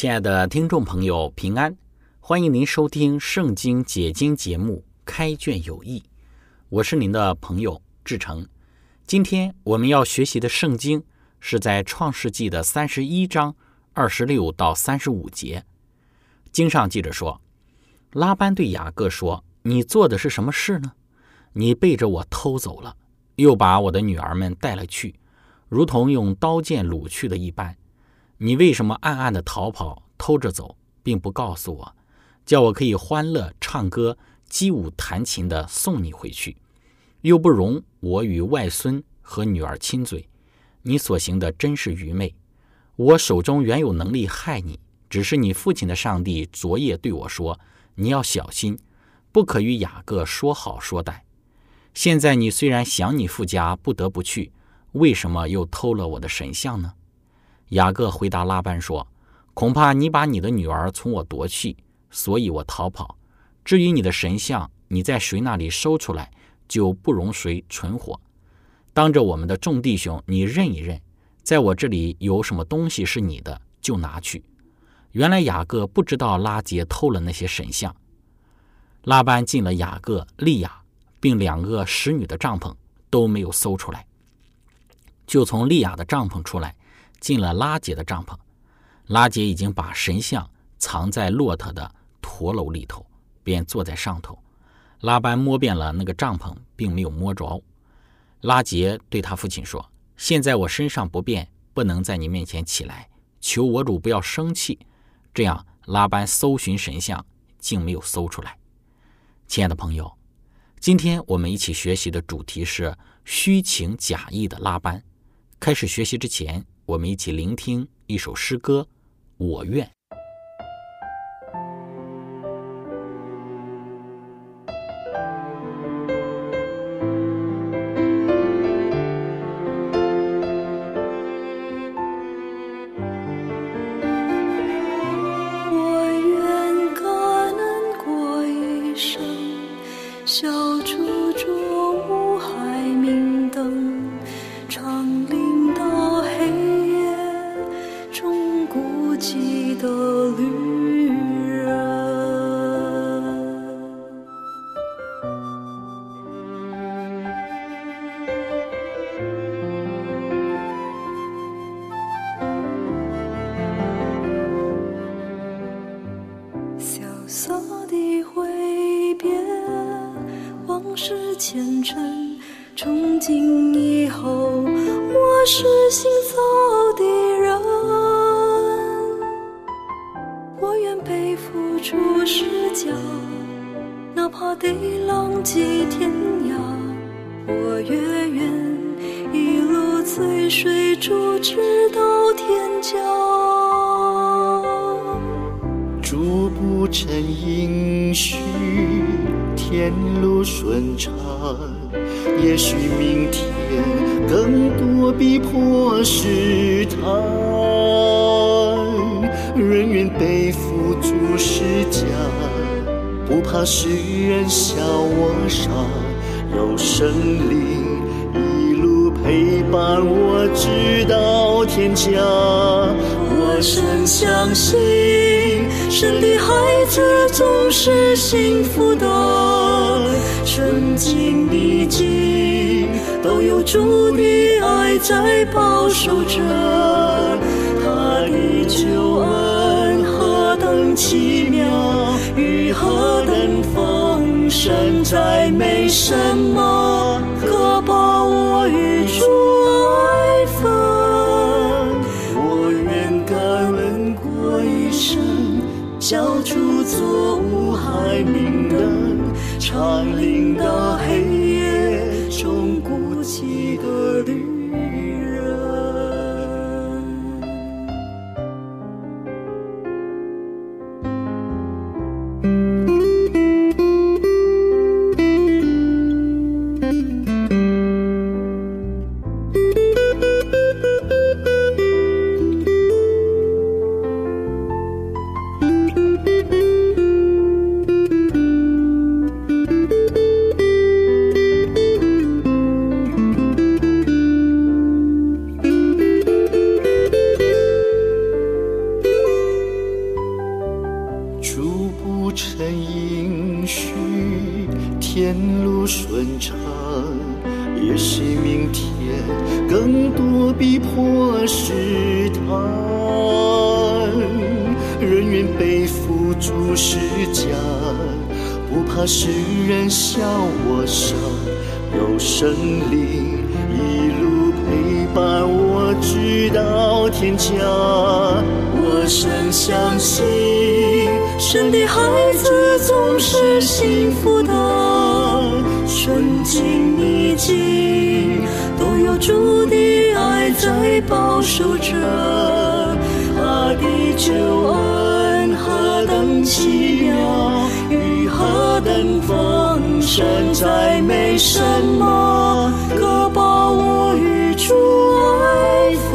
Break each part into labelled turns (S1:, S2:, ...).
S1: 亲爱的听众朋友，平安！欢迎您收听《圣经解经》节目《开卷有益》，我是您的朋友志成。今天我们要学习的圣经是在创世纪的三十一章二十六到三十五节。经上记着说：“拉班对雅各说：‘你做的是什么事呢？你背着我偷走了，又把我的女儿们带了去，如同用刀剑掳去的一般。’”你为什么暗暗的逃跑、偷着走，并不告诉我，叫我可以欢乐唱歌、击舞弹琴的送你回去，又不容我与外孙和女儿亲嘴？你所行的真是愚昧。我手中原有能力害你，只是你父亲的上帝昨夜对我说：“你要小心，不可与雅各说好说歹。”现在你虽然想你父家，不得不去，为什么又偷了我的神像呢？雅各回答拉班说：“恐怕你把你的女儿从我夺去，所以我逃跑。至于你的神像，你在谁那里收出来，就不容谁存活。当着我们的众弟兄，你认一认，在我这里有什么东西是你的，就拿去。”原来雅各不知道拉杰偷了那些神像。拉班进了雅各、利亚并两个使女的帐篷，都没有搜出来，就从利亚的帐篷出来。进了拉杰的帐篷，拉杰已经把神像藏在骆驼的驼楼里头，便坐在上头。拉班摸遍了那个帐篷，并没有摸着。拉杰对他父亲说：“现在我身上不便，不能在你面前起来，求我主不要生气。”这样，拉班搜寻神像，竟没有搜出来。亲爱的朋友，今天我们一起学习的主题是虚情假意的拉班。开始学习之前。我们一起聆听一首诗歌，《我愿》。
S2: 试探，人愿背负诸世家，不怕世人笑我傻。有神灵一路陪伴我直到天家，我深相信神的孩子总是幸福的。圣经历经都有主的爱在保守着，他的救恩何等奇妙，雨何等丰盛，再没什么可把我与主爱分。我愿感恩过一生，交出作无害明灯，长领到黑夜中孤寂的旅愿背负主十架，不怕世人笑我傻，有神灵一路陪伴我直到天家。我深相信，神的孩子总是幸福的，顺境逆境都有主的爱在保守着。他的救恩奇妙，雨和等丰盛，再没什么可把我与主爱分。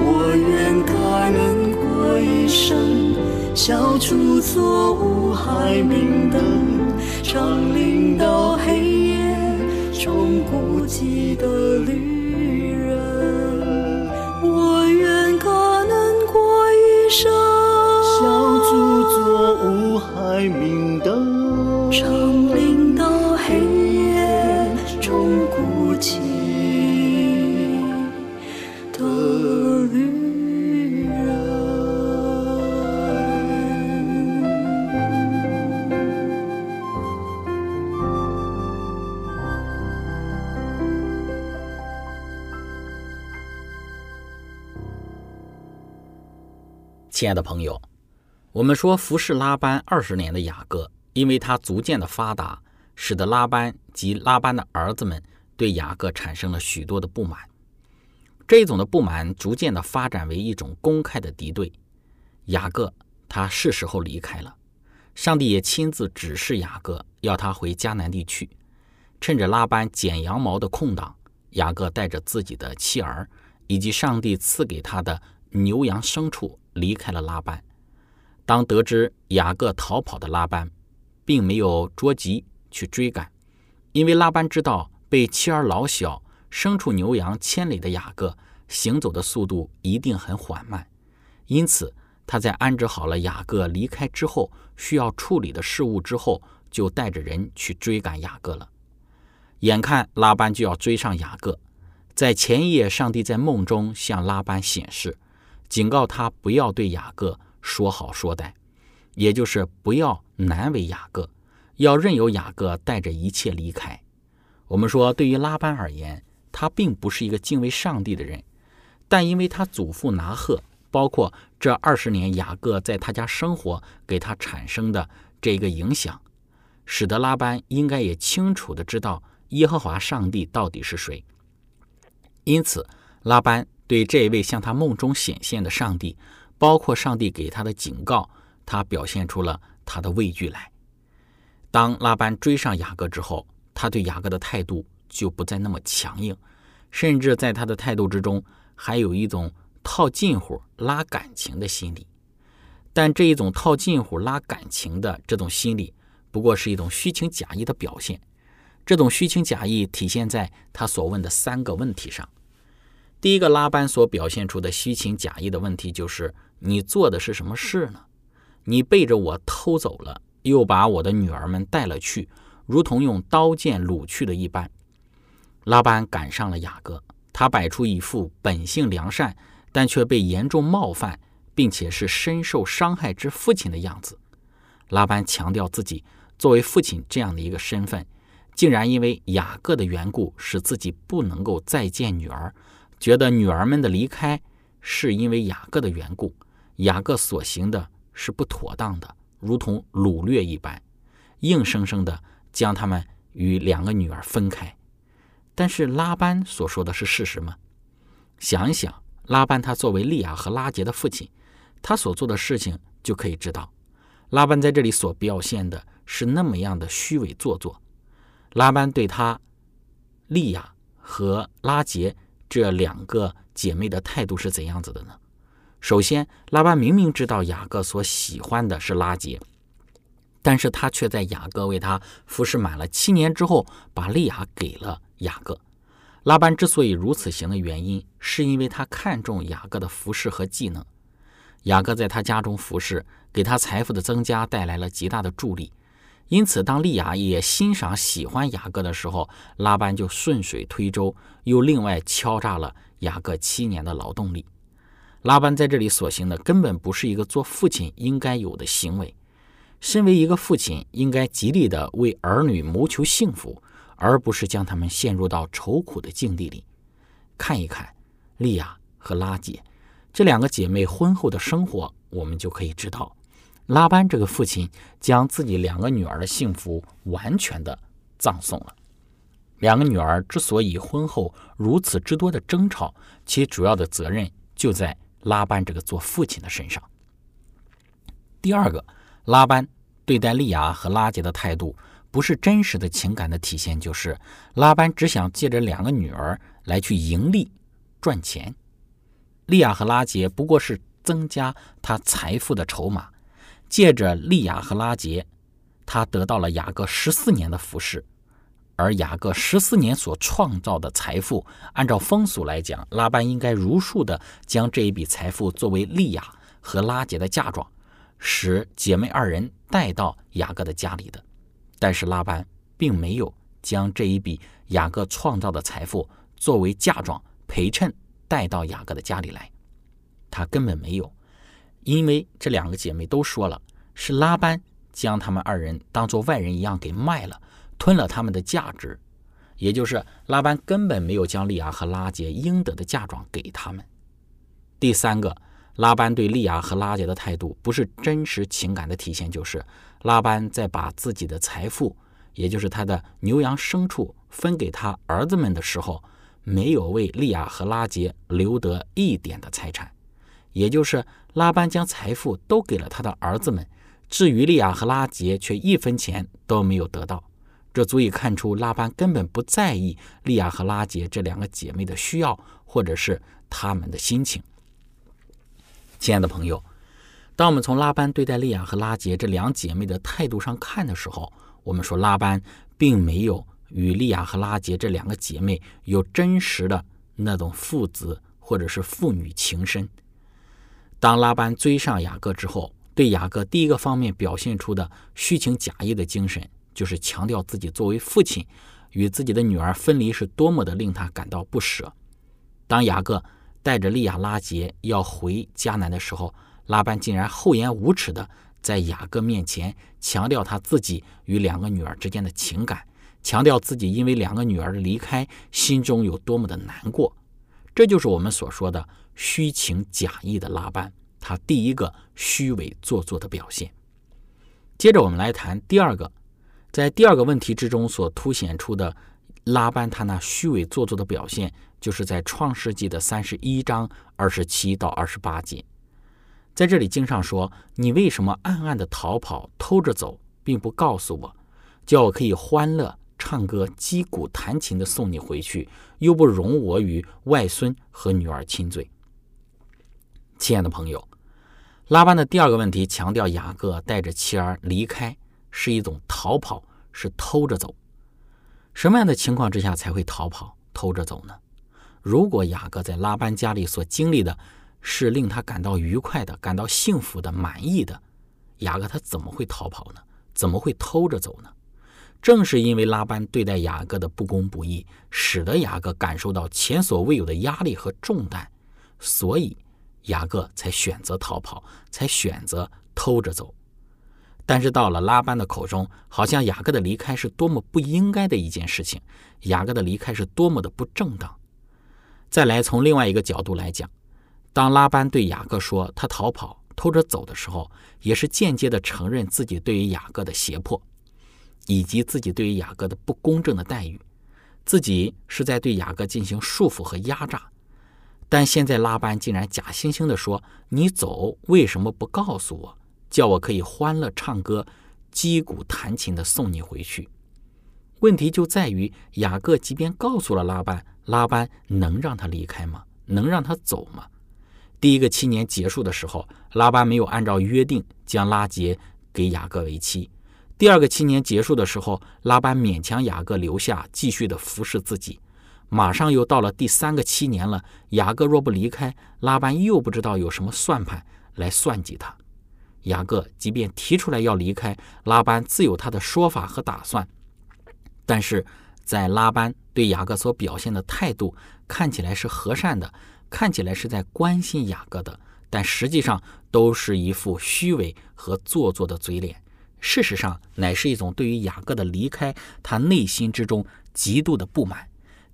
S2: 我愿感恩过一生，消除错误害明灯，长领到黑夜中孤寂的旅人。我愿他能过一生错误害明灯，长领到黑夜中孤寂的旅人。
S1: 亲爱的朋友，我们说服侍拉班二十年的雅各，因为他逐渐的发达，使得拉班及拉班的儿子们对雅各产生了许多的不满。这种的不满逐渐的发展为一种公开的敌对。雅各他是时候离开了，上帝也亲自指示雅各要他回迦南地去。趁着拉班剪羊毛的空档，雅各带着自己的妻儿以及上帝赐给他的牛羊牲畜离开了拉班。当得知雅各逃跑的拉班，并没有着急去追赶，因为拉班知道被妻儿老小、牲畜牛羊牵累的雅各行走的速度一定很缓慢，因此他在安置好了雅各离开之后需要处理的事物之后，就带着人去追赶雅各了。眼看拉班就要追上雅各，在前夜，上帝在梦中向拉班显示，警告他不要对雅各说好说歹，也就是不要难为雅各，要任由雅各带着一切离开。我们说，对于拉班而言，他并不是一个敬畏上帝的人，但因为他祖父拿鹤，包括这二十年雅各在他家生活给他产生的这一个影响，使得拉班应该也清楚的知道耶和华上帝到底是谁。因此，拉班对这位向他梦中显现的上帝，包括上帝给他的警告，他表现出了他的畏惧来。当拉班追上雅各之后，他对雅各的态度就不再那么强硬，甚至在他的态度之中还有一种套近乎、拉感情的心理。但这一种套近乎、拉感情的这种心理，不过是一种虚情假意的表现。这种虚情假意体现在他所问的三个问题上。第一个，拉班所表现出的虚情假意的问题就是：你做的是什么事呢？你背着我偷走了，又把我的女儿们带了去，如同用刀剑掳去的一般。拉班赶上了雅各，他摆出一副本性良善，但却被严重冒犯，并且是深受伤害之父亲的样子。拉班强调自己作为父亲这样的一个身份，竟然因为雅各的缘故，使自己不能够再见女儿，觉得女儿们的离开是因为雅各的缘故，雅各所行的是不妥当的，如同掳掠一般，硬生生的将他们与两个女儿分开。但是拉班所说的是事实吗？想一想，拉班他作为利亚和拉杰的父亲，他所做的事情就可以知道。拉班在这里所表现的是那么样的虚伪做作。拉班对他利亚和拉杰这两个姐妹的态度是怎样子的呢？首先，拉班明明知道雅各所喜欢的是拉杰，但是他却在雅各为他服侍满了七年之后，把利亚给了雅各。拉班之所以如此行的原因，是因为他看重雅各的服饰和技能。雅各在他家中服侍，给他财富的增加带来了极大的助力。因此，当利亚也欣赏、喜欢雅各的时候，拉班就顺水推舟，又另外敲诈了雅各七年的劳动力。拉班在这里所行的根本不是一个做父亲应该有的行为。身为一个父亲，应该极力的为儿女谋求幸福，而不是将他们陷入到愁苦的境地里。看一看利亚和拉姐。这两个姐妹婚后的生活，我们就可以知道，拉班这个父亲将自己两个女儿的幸福完全的葬送了。两个女儿之所以婚后如此之多的争吵，其主要的责任就在拉班这个做父亲的身上。第二个，拉班对待利亚和拉杰的态度，不是真实的情感的体现，就是拉班只想借着两个女儿来去盈利赚钱。利亚和拉杰不过是增加他财富的筹码，借着利亚和拉杰，他得到了雅各十四年的服侍，而雅各十四年所创造的财富，按照风俗来讲，拉班应该如数的将这一笔财富作为利亚和拉杰的嫁妆，使姐妹二人带到雅各的家里的。但是拉班并没有将这一笔雅各创造的财富作为嫁妆陪衬。带到雅各的家里来，他根本没有，因为这两个姐妹都说了，是拉班将他们二人当做外人一样给卖了，吞了他们的价值，也就是拉班根本没有将利亚和拉杰应得的嫁妆给他们。第三个，拉班对利亚和拉杰的态度不是真实情感的体现，就是拉班在把自己的财富，也就是他的牛羊牲畜分给他儿子们的时候。没有为利亚和拉杰留得一点的财产，也就是拉班将财富都给了他的儿子们，至于利亚和拉杰却一分钱都没有得到。这足以看出拉班根本不在意利亚和拉杰这两个姐妹的需要，或者是他们的心情。亲爱的朋友，当我们从拉班对待利亚和拉杰这两姐妹的态度上看的时候，我们说拉班并没有。与利亚和拉杰这两个姐妹有真实的那种父子或者是父女情深。当拉班追上雅各之后，对雅各第一个方面表现出的虚情假意的精神，就是强调自己作为父亲与自己的女儿分离是多么的令他感到不舍。当雅各带着利亚、拉杰要回迦南的时候，拉班竟然厚颜无耻的在雅各面前强调他自己与两个女儿之间的情感。强调自己因为两个女儿的离开，心中有多么的难过，这就是我们所说的虚情假意的拉班，他第一个虚伪做作的表现。接着我们来谈第二个，在第二个问题之中所凸显出的拉班他那虚伪做作的表现，就是在创世纪的三十一章二十七到二十八节，在这里经上说：“你为什么暗暗的逃跑，偷着走，并不告诉我，叫我可以欢乐。”唱歌、击鼓、弹琴的送你回去，又不容我与外孙和女儿亲嘴。亲爱的朋友，拉班的第二个问题强调雅各带着妻儿离开是一种逃跑，是偷着走。什么样的情况之下才会逃跑、偷着走呢？如果雅各在拉班家里所经历的是令他感到愉快的、感到幸福的、满意的，雅各他怎么会逃跑呢？怎么会偷着走呢？正是因为拉班对待雅各的不公不义，使得雅各感受到前所未有的压力和重担，所以雅各才选择逃跑，才选择偷着走。但是到了拉班的口中，好像雅各的离开是多么不应该的一件事情，雅各的离开是多么的不正当。再来从另外一个角度来讲，当拉班对雅各说他逃跑、偷着走的时候，也是间接的承认自己对于雅各的胁迫，以及自己对于雅各的不公正的待遇，自己是在对雅各进行束缚和压榨。但现在拉班竟然假惺惺地说：“你走为什么不告诉我？”叫我可以欢乐唱歌、击鼓弹琴的送你回去。问题就在于雅各即便告诉了拉班，拉班能让他离开吗？能让他走吗？第一个七年结束的时候，拉班没有按照约定将拉结给雅各为妻。第二个七年结束的时候，拉班勉强雅各留下，继续的服侍自己。马上又到了第三个七年了，雅各若不离开，拉班又不知道有什么算盘来算计他。雅各即便提出来要离开，拉班自有他的说法和打算。但是在拉班对雅各所表现的态度看起来是和善的，看起来是在关心雅各的，但实际上都是一副虚伪和做作的嘴脸。事实上，乃是一种对于雅各的离开，他内心之中极度的不满，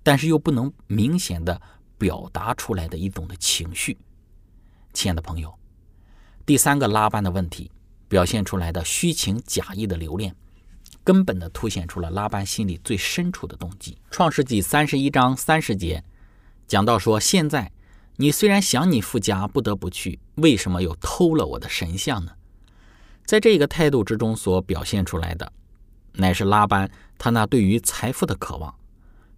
S1: 但是又不能明显的表达出来的一种的情绪。亲爱的朋友。第三个拉班的问题，表现出来的虚情假意的留恋，根本的凸显出了拉班心里最深处的动机。创世纪三十一章三十节讲到说：“现在你虽然想你父家，不得不去，为什么又偷了我的神像呢？”在这个态度之中所表现出来的，乃是拉班他那对于财富的渴望。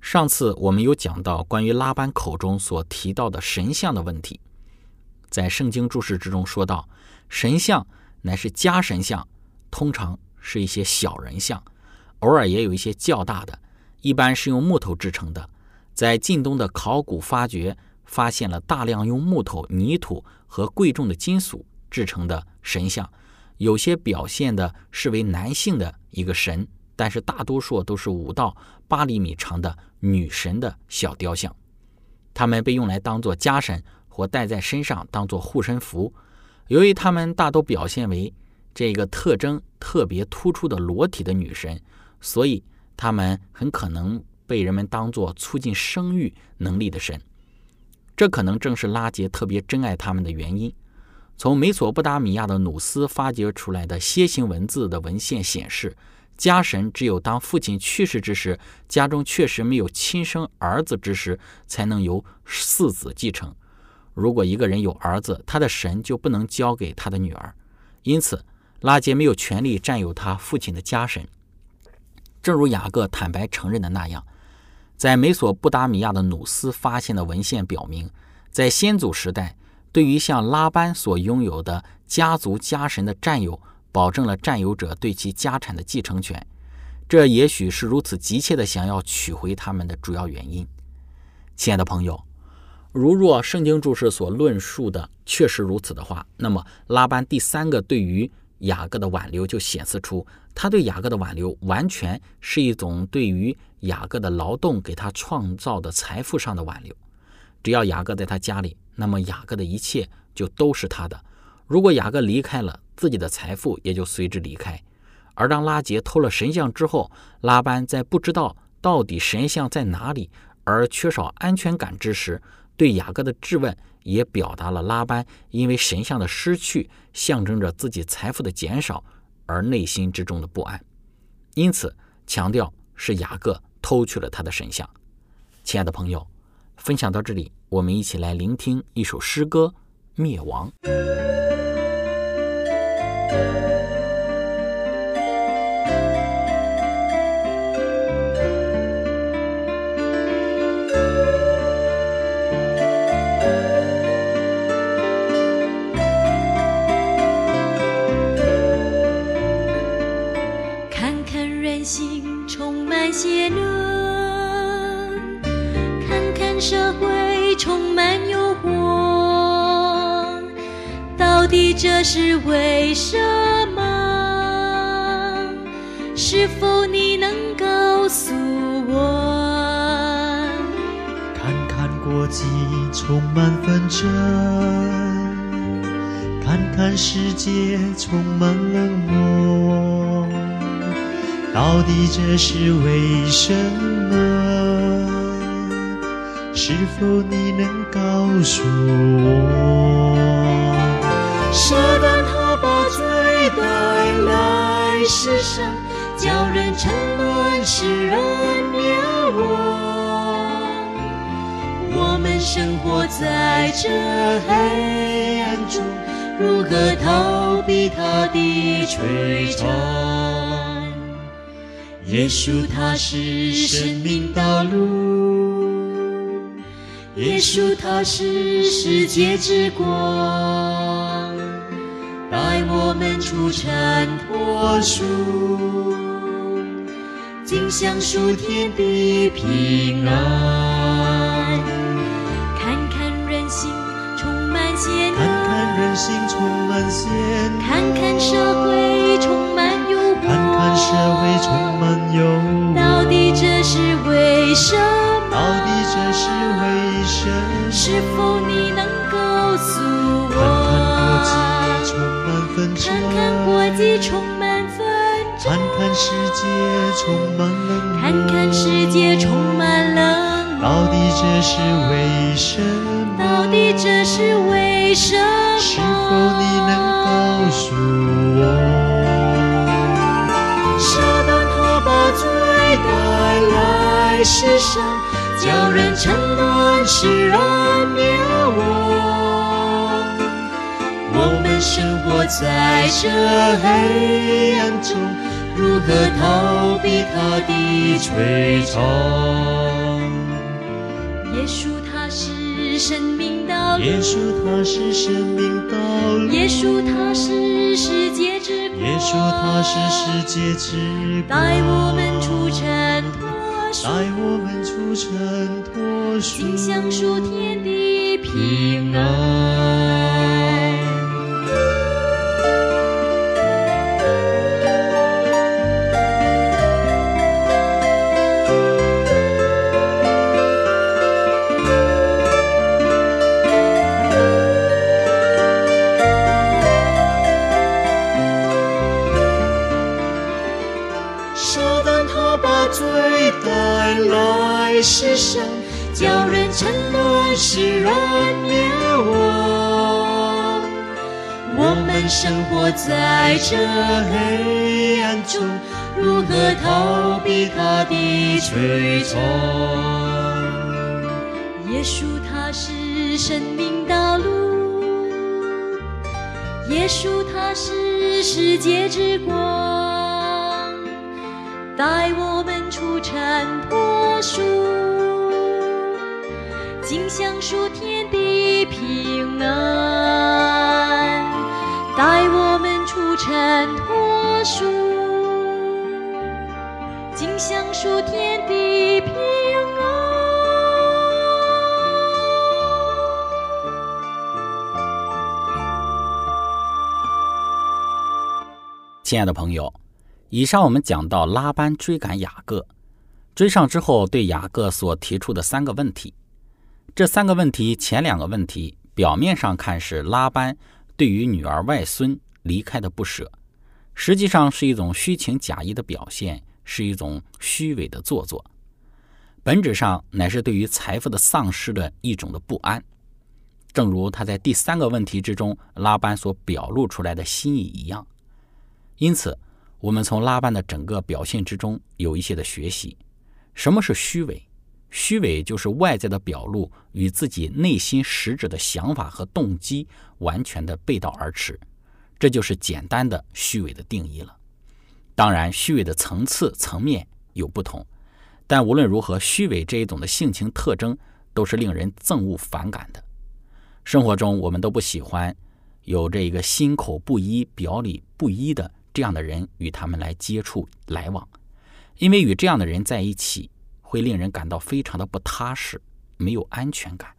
S1: 上次我们有讲到关于拉班口中所提到的神像的问题。在圣经注释之中说到，神像乃是家神像，通常是一些小人像，偶尔也有一些较大的，一般是用木头制成的。在近东的考古发掘，发现了大量用木头、泥土和贵重的金属制成的神像，有些表现的是为男性的一个神，但是大多数都是五到八厘米长的女神的小雕像，它们被用来当做家神。或戴在身上当做护身符。由于他们大都表现为这个特征特别突出的裸体的女神，所以他们很可能被人们当作促进生育能力的神。这可能正是拉杰特别珍爱他们的原因。从美索不达米亚的努斯发掘出来的楔形文字的文献显示，家神只有当父亲去世之时，家中确实没有亲生儿子之时，才能由嗣子继承。如果一个人有儿子，他的神就不能交给他的女儿，因此拉杰没有权利占有他父亲的家神。正如雅各坦白承认的那样，在美索不达米亚的努斯发现的文献表明，在先祖时代，对于像拉班所拥有的家族家神的占有，保证了占有者对其家产的继承权。这也许是如此急切的想要取回他们的主要原因。亲爱的朋友。如若圣经注释所论述的确实如此的话，那么拉班第三个对于雅各的挽留就显示出，他对雅各的挽留完全是一种对于雅各的劳动给他创造的财富上的挽留。只要雅各在他家里，那么雅各的一切就都是他的。如果雅各离开了，自己的财富也就随之离开。而当拉杰偷了神像之后，拉班在不知道到底神像在哪里而缺少安全感之时，对雅各的质问，也表达了拉班因为神像的失去，象征着自己财富的减少而内心之中的不安，因此强调是雅各偷去了他的神像。亲爱的朋友，分享到这里，我们一起来聆听一首诗歌《灭亡》。
S3: 到底这是为什么？是否你能告诉我？
S2: 看看国际充满纷争。看看世界充满冷漠，到底这是为什么？是否你能告诉我？撒旦他把罪带来世上，叫人沉沦，使人灭亡。我们生活在这黑暗中，如何逃避他的摧残？耶稣他是生命道路，耶稣他是世界之光，我们出尘脱俗，尽享属天的平安。
S3: 看看人心充满险
S2: 看看，人心充满险恶，
S3: 看看社会充满诱惑，
S2: 看看社会充满诱惑，
S3: 到底这是为什么？
S2: 到底这是为什么？
S3: 是否你
S2: 纷争，
S3: 看看国际充满纷争，
S2: 看看世界充满冷漠，
S3: 看看世界充满冷漠，
S2: 到底这是为什么？
S3: 到底这是为什么？
S2: 是否你能告诉我？撒旦他把罪带来世上，叫人沉沦，使人灭亡。生活在这黑暗中，如何逃避他的摧残？
S3: 耶稣他是生命道路，
S2: 耶稣他是生命道路，
S3: 耶稣他是世界之光，
S2: 耶稣他是世界之光，
S3: 带我们出尘脱俗，
S2: 带我们出尘脱俗，
S3: 尽享属天的平
S2: 平。
S3: 安。
S2: 在这黑暗中，如何逃避他的追踪？
S3: 耶稣他是生命道路，耶稣他是世界之光，带我们出尘脱俗，尽享属天尽享属天地平安。
S1: 亲爱的朋友，以上我们讲到拉班追赶雅各，追上之后对雅各所提出的三个问题。这三个问题，前两个问题表面上看是拉班对于女儿外孙离开的不舍，实际上是一种虚情假意的表现，是一种虚伪的做作，本质上乃是对于财富的丧失的一种的不安。正如他在第三个问题之中，拉班所表露出来的心意一样。因此，我们从拉班的整个表现之中有一些的学习。什么是虚伪？虚伪就是外在的表露与自己内心实质的想法和动机完全的背道而驰，这就是简单的虚伪的定义了。当然，虚伪的层次层面有不同，但无论如何，虚伪这一种的性情特征都是令人憎恶反感的。生活中，我们都不喜欢有这一个心口不一、表里不一的这样的人与他们来接触来往，因为与这样的人在一起，会令人感到非常的不踏实，没有安全感。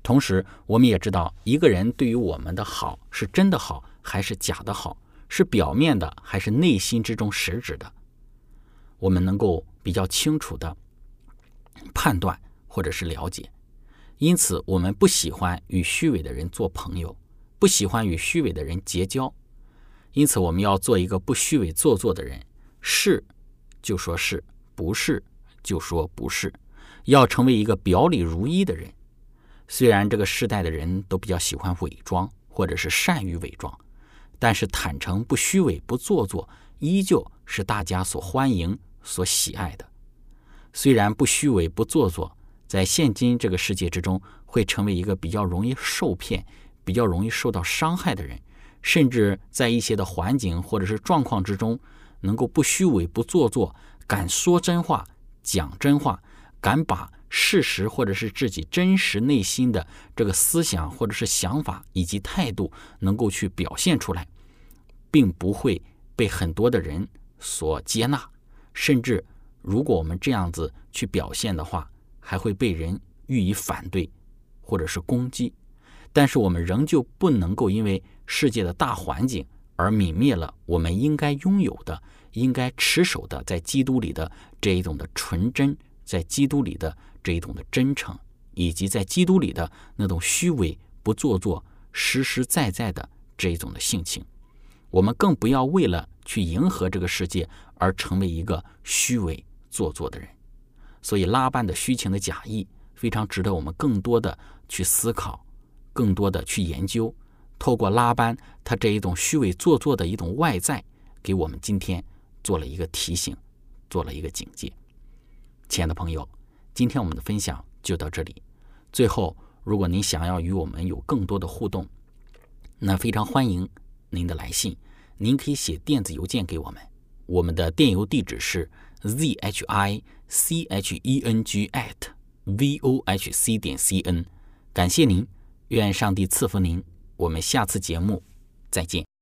S1: 同时，我们也知道，一个人对于我们的好是真的好还是假的好，是表面的还是内心之中实质的，我们能够比较清楚的判断或者是了解。因此，我们不喜欢与虚伪的人做朋友，不喜欢与虚伪的人结交，因此我们要做一个不虚伪做作的人，是就说是不是就说不是，要成为一个表里如一的人。虽然这个时代的人都比较喜欢伪装，或者是善于伪装，但是坦诚、不虚伪、不做作，依旧是大家所欢迎、所喜爱的。虽然不虚伪、不做作，在现今这个世界之中，会成为一个比较容易受骗。比较容易受到伤害的人，甚至在一些的环境或者是状况之中，能够不虚伪、不做作，敢说真话、讲真话，敢把事实或者是自己真实内心的这个思想或者是想法以及态度，能够去表现出来，并不会被很多的人所接纳，甚至如果我们这样子去表现的话，还会被人予以反对或者是攻击。但是我们仍旧不能够因为世界的大环境而泯灭了我们应该拥有的、应该持守的在基督里的这一种的纯真，在基督里的这一种的真诚，以及在基督里的那种虚伪不做作、实实在在的这一种的性情。我们更不要为了去迎合这个世界而成为一个虚伪做作的人。所以拉班的虚情的假意非常值得我们更多的去思考。更多的去研究，透过拉班他这一种虚伪做作的一种外在，给我们今天做了一个提醒，做了一个警戒。亲爱的朋友，今天我们的分享就到这里。最后，如果您想要与我们有更多的互动，那非常欢迎您的来信。您可以写电子邮件给我们，我们的电邮地址是 z h i c h e n g at v o h c 点 c n。感谢您。愿上帝赐福您，我们下次节目再见。